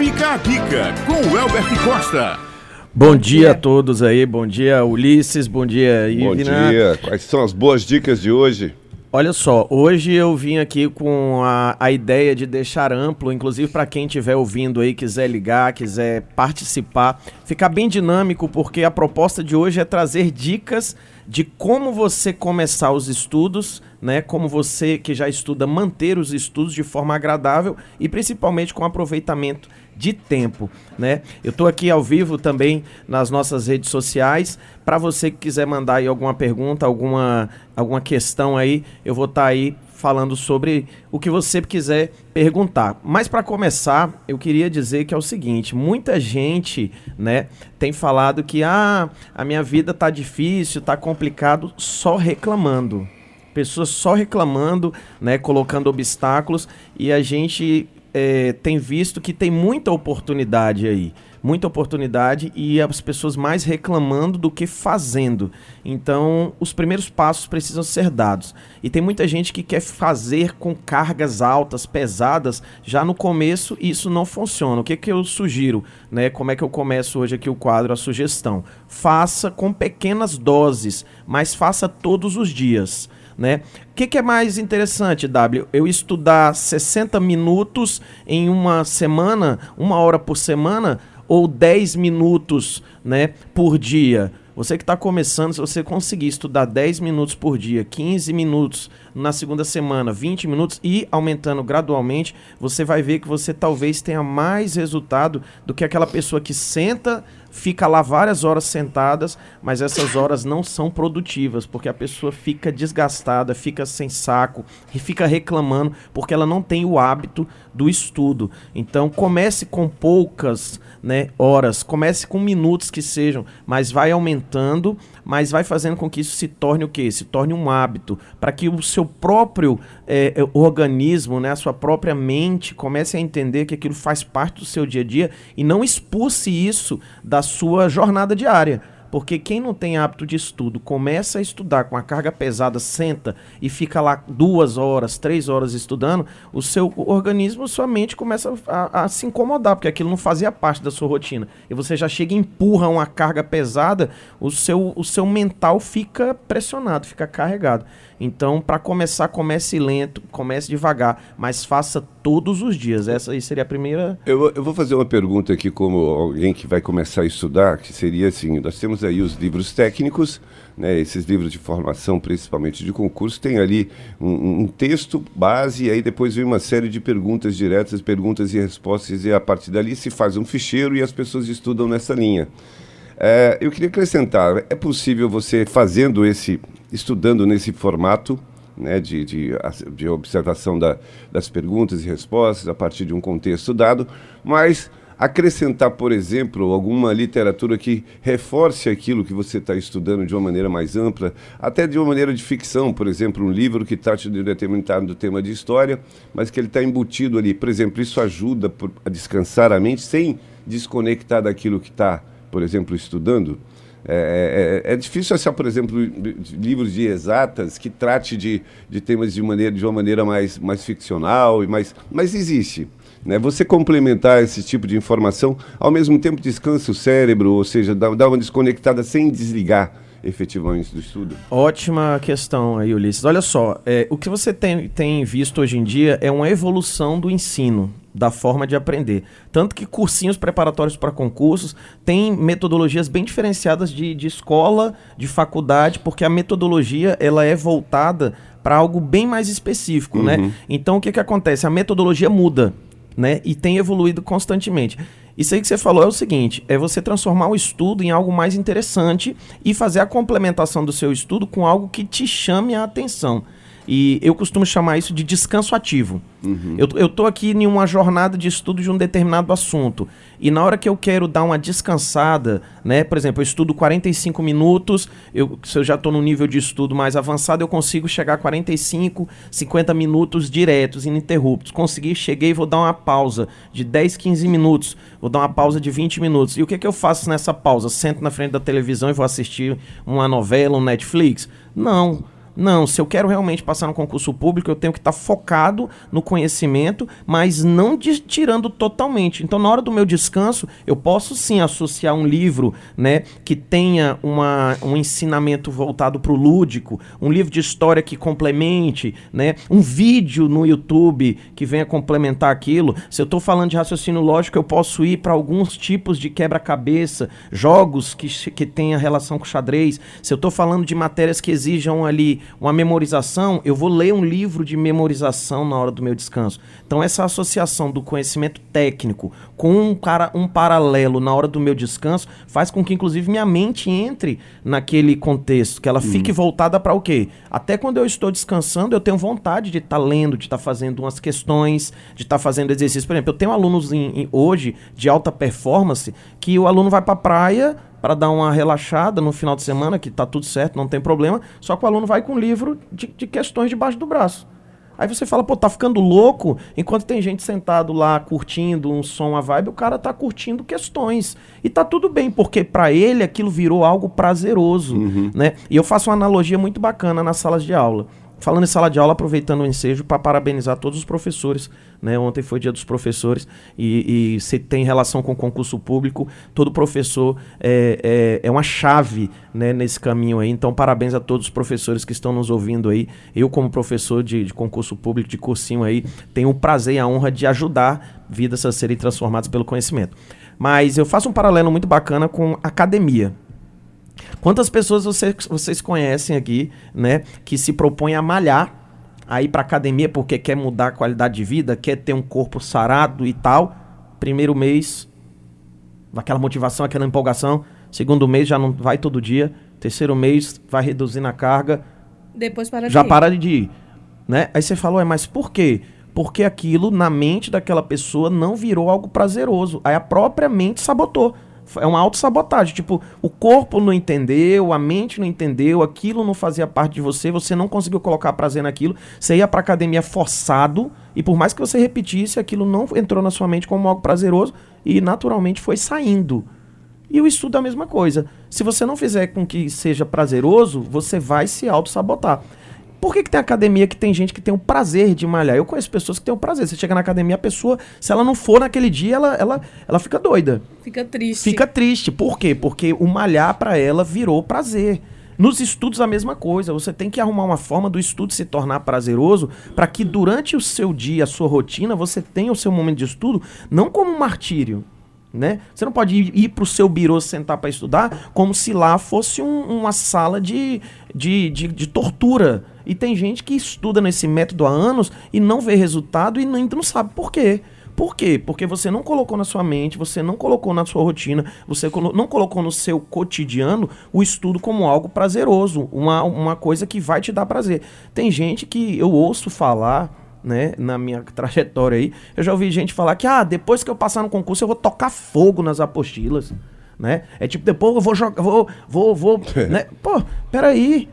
Fica a dica com o Elbert Costa. Bom dia a todos aí, bom dia Ulisses, bom dia Bom Ivna. dia. Quais são as boas dicas de hoje? Olha só, hoje eu vim aqui com a, a ideia de deixar amplo, inclusive para quem estiver ouvindo aí, quiser ligar, quiser participar, ficar bem dinâmico, porque a proposta de hoje é trazer dicas de como você começar os estudos, né? Como você que já estuda manter os estudos de forma agradável e principalmente com aproveitamento de tempo, né? Eu tô aqui ao vivo também nas nossas redes sociais. Para você que quiser mandar aí alguma pergunta, alguma, alguma questão aí, eu vou estar aí falando sobre o que você quiser perguntar. Mas para começar, eu queria dizer que é o seguinte, muita gente, né, tem falado que ah, a minha vida tá difícil, tá complicado, só reclamando. Pessoas só reclamando, né, colocando obstáculos e a gente é, tem visto que tem muita oportunidade aí. Muita oportunidade e as pessoas mais reclamando do que fazendo. Então, os primeiros passos precisam ser dados. E tem muita gente que quer fazer com cargas altas, pesadas, já no começo e isso não funciona. O que, que eu sugiro? Né? Como é que eu começo hoje aqui o quadro, a sugestão? Faça com pequenas doses, mas faça todos os dias né? O que, que, é mais interessante, W? Eu estudar 60 minutos em uma semana, uma hora por semana, ou 10 minutos né, por dia? Você que está começando, se você conseguir estudar 10 minutos por dia, 15 minutos na segunda semana, 20 minutos e aumentando gradualmente, você vai ver que você talvez tenha mais resultado do que aquela pessoa que senta fica lá várias horas sentadas, mas essas horas não são produtivas, porque a pessoa fica desgastada, fica sem saco e fica reclamando porque ela não tem o hábito do estudo. Então comece com poucas né, horas, comece com minutos que sejam, mas vai aumentando, mas vai fazendo com que isso se torne o quê? Se torne um hábito, para que o seu próprio é, organismo, né, a sua própria mente comece a entender que aquilo faz parte do seu dia a dia e não expulse isso da sua jornada diária. Porque quem não tem hábito de estudo, começa a estudar com a carga pesada, senta e fica lá duas horas, três horas estudando, o seu organismo, sua mente começa a, a se incomodar, porque aquilo não fazia parte da sua rotina. E você já chega e empurra uma carga pesada, o seu, o seu mental fica pressionado, fica carregado. Então, para começar, comece lento, comece devagar, mas faça todos os dias. Essa aí seria a primeira. Eu, eu vou fazer uma pergunta aqui, como alguém que vai começar a estudar, que seria assim: nós temos aí os livros técnicos, né, esses livros de formação, principalmente de concurso, tem ali um, um, texto base, e aí depois vem uma série de perguntas diretas, perguntas e respostas, e a partir dali se faz um ficheiro e as pessoas estudam nessa linha. É, eu queria acrescentar: é possível você fazendo esse estudando nesse formato né, de, de, de observação da, das perguntas e respostas a partir de um contexto dado, mas acrescentar, por exemplo, alguma literatura que reforce aquilo que você está estudando de uma maneira mais ampla, até de uma maneira de ficção, por exemplo, um livro que trate de um determinado tema de história, mas que ele está embutido ali. Por exemplo, isso ajuda a descansar a mente sem desconectar daquilo que está, por exemplo, estudando. É, é, é, difícil achar, por exemplo, livros de exatas que trate de, de temas de, maneira, de uma maneira mais, mais ficcional, e mais, mas existe. Né? Você complementar esse tipo de informação, ao mesmo tempo descansa o cérebro, ou seja, dá, dá uma desconectada sem desligar efetivamente do estudo? Ótima questão aí, Ulisses. Olha só, é, o que você tem, tem visto hoje em dia é uma evolução do ensino da forma de aprender. Tanto que cursinhos preparatórios para concursos têm metodologias bem diferenciadas de, de escola, de faculdade, porque a metodologia ela é voltada para algo bem mais específico, né? uhum. né? Então o que, que acontece? A metodologia muda, né? E tem evoluído constantemente. Isso aí que você falou é o seguinte: é você transformar o estudo em algo mais interessante e fazer a complementação do seu estudo com algo que te chame a atenção. E eu costumo chamar isso de descanso ativo. Uhum. Eu, eu tô aqui em uma jornada de estudo de um determinado assunto. E na hora que eu quero dar uma descansada, né? Por exemplo, eu estudo 45 minutos, eu, se eu já estou no nível de estudo mais avançado, eu consigo chegar a 45, 50 minutos diretos, ininterruptos. Consegui, cheguei, vou dar uma pausa de 10, 15 minutos. Vou dar uma pausa de 20 minutos. E o que, que eu faço nessa pausa? Sento na frente da televisão e vou assistir uma novela, um Netflix? Não. Não, se eu quero realmente passar no concurso público, eu tenho que estar tá focado no conhecimento, mas não de, tirando totalmente. Então, na hora do meu descanso, eu posso sim associar um livro né, que tenha uma, um ensinamento voltado para o lúdico, um livro de história que complemente, né, um vídeo no YouTube que venha complementar aquilo. Se eu estou falando de raciocínio lógico, eu posso ir para alguns tipos de quebra-cabeça, jogos que, que tenha relação com xadrez. Se eu estou falando de matérias que exijam ali uma memorização, eu vou ler um livro de memorização na hora do meu descanso. Então essa associação do conhecimento técnico com um, cara, um paralelo na hora do meu descanso faz com que inclusive minha mente entre naquele contexto, que ela fique hum. voltada para o quê? Até quando eu estou descansando, eu tenho vontade de estar tá lendo, de estar tá fazendo umas questões, de estar tá fazendo exercícios. Por exemplo, eu tenho alunos em, em, hoje de alta performance que o aluno vai para a praia para dar uma relaxada no final de semana, que tá tudo certo, não tem problema. Só que o aluno vai com um livro de, de questões debaixo do braço. Aí você fala, pô, tá ficando louco, enquanto tem gente sentado lá curtindo um som, a vibe, o cara tá curtindo questões. E tá tudo bem, porque para ele aquilo virou algo prazeroso, uhum. né? E eu faço uma analogia muito bacana nas salas de aula. Falando em sala de aula, aproveitando o ensejo para parabenizar todos os professores. Né? Ontem foi dia dos professores e, se tem relação com o concurso público, todo professor é, é, é uma chave né, nesse caminho aí. Então, parabéns a todos os professores que estão nos ouvindo aí. Eu, como professor de, de concurso público, de cursinho aí, tenho o prazer e a honra de ajudar vidas a serem transformadas pelo conhecimento. Mas eu faço um paralelo muito bacana com academia. Quantas pessoas você, vocês conhecem aqui, né, que se propõem a malhar, a ir para academia porque quer mudar a qualidade de vida, quer ter um corpo sarado e tal? Primeiro mês, aquela motivação, aquela empolgação. Segundo mês já não vai todo dia. Terceiro mês vai reduzindo a carga. Depois para de já ir. para de ir, né? Aí você falou, é, mas por quê? Porque aquilo na mente daquela pessoa não virou algo prazeroso. Aí a própria mente sabotou. É uma autossabotagem. Tipo, o corpo não entendeu, a mente não entendeu, aquilo não fazia parte de você, você não conseguiu colocar prazer naquilo. Você ia pra academia forçado, e por mais que você repetisse, aquilo não entrou na sua mente como algo prazeroso e naturalmente foi saindo. E o estudo é a mesma coisa. Se você não fizer com que seja prazeroso, você vai se auto-sabotar. Por que, que tem academia que tem gente que tem o prazer de malhar? Eu conheço pessoas que têm o prazer. Você chega na academia, a pessoa, se ela não for naquele dia, ela, ela, ela fica doida. Fica triste. Fica triste. Por quê? Porque o malhar para ela virou prazer. Nos estudos a mesma coisa. Você tem que arrumar uma forma do estudo se tornar prazeroso para que durante o seu dia, a sua rotina, você tenha o seu momento de estudo não como um martírio, né? Você não pode ir, ir para o seu birô sentar para estudar como se lá fosse um, uma sala de, de, de, de tortura e tem gente que estuda nesse método há anos e não vê resultado e ainda não sabe por quê. Por quê? Porque você não colocou na sua mente, você não colocou na sua rotina, você não colocou no seu cotidiano o estudo como algo prazeroso, uma, uma coisa que vai te dar prazer. Tem gente que eu ouço falar, né, na minha trajetória aí, eu já ouvi gente falar que, ah, depois que eu passar no concurso eu vou tocar fogo nas apostilas, né? É tipo, depois eu vou jogar, vou, vou, vou, né? Pô, peraí.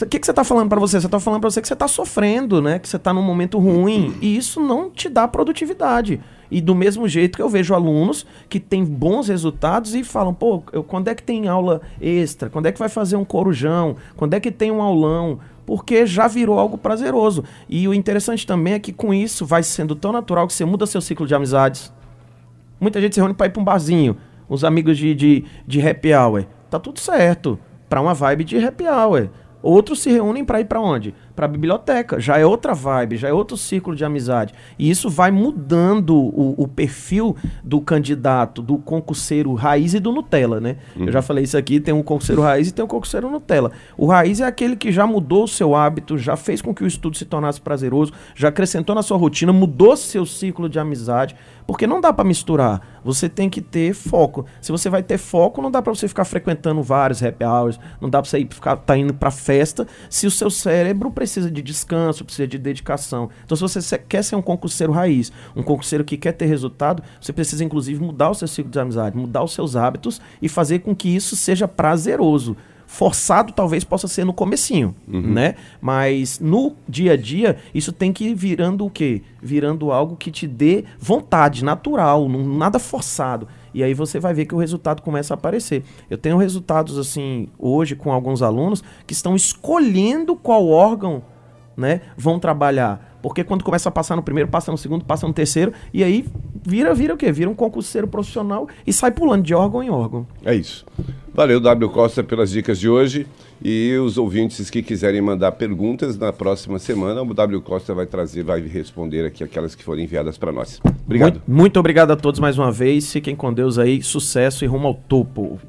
O que, que você está falando para você? Você está falando para você que você está sofrendo, né? Que você está num momento ruim. E isso não te dá produtividade. E do mesmo jeito que eu vejo alunos que têm bons resultados e falam, pô, eu, quando é que tem aula extra? Quando é que vai fazer um corujão? Quando é que tem um aulão? Porque já virou algo prazeroso. E o interessante também é que com isso vai sendo tão natural que você muda seu ciclo de amizades. Muita gente se reúne para ir para um barzinho. Os amigos de, de, de happy hour. Tá tudo certo. Para uma vibe de happy hour. Outros se reúnem para ir para onde? Para a biblioteca. Já é outra vibe, já é outro ciclo de amizade. E isso vai mudando o, o perfil do candidato, do concurseiro raiz e do Nutella, né? Uhum. Eu já falei isso aqui, tem um concurseiro raiz e tem um concurseiro Nutella. O raiz é aquele que já mudou o seu hábito, já fez com que o estudo se tornasse prazeroso, já acrescentou na sua rotina, mudou seu ciclo de amizade, porque não dá para misturar. Você tem que ter foco. Se você vai ter foco, não dá para você ficar frequentando vários happy hours, não dá para você ir, ficar tá indo para festa, se o seu cérebro precisa de descanso, precisa de dedicação. Então, se você quer ser um concurseiro raiz, um concurseiro que quer ter resultado, você precisa inclusive mudar o seu ciclo de amizade, mudar os seus hábitos e fazer com que isso seja prazeroso forçado talvez possa ser no comecinho, uhum. né? Mas no dia a dia, isso tem que ir virando o quê? Virando algo que te dê vontade, natural, não, nada forçado. E aí você vai ver que o resultado começa a aparecer. Eu tenho resultados assim hoje com alguns alunos que estão escolhendo qual órgão né, vão trabalhar. Porque quando começa a passar no primeiro, passa no segundo, passa no terceiro, e aí vira, vira o quê? Vira um concurseiro profissional e sai pulando de órgão em órgão. É isso. Valeu, W Costa, pelas dicas de hoje. E os ouvintes que quiserem mandar perguntas na próxima semana, o W Costa vai trazer, vai responder aqui aquelas que forem enviadas para nós. Obrigado. Muito, muito obrigado a todos mais uma vez. Fiquem com Deus aí. Sucesso e rumo ao topo.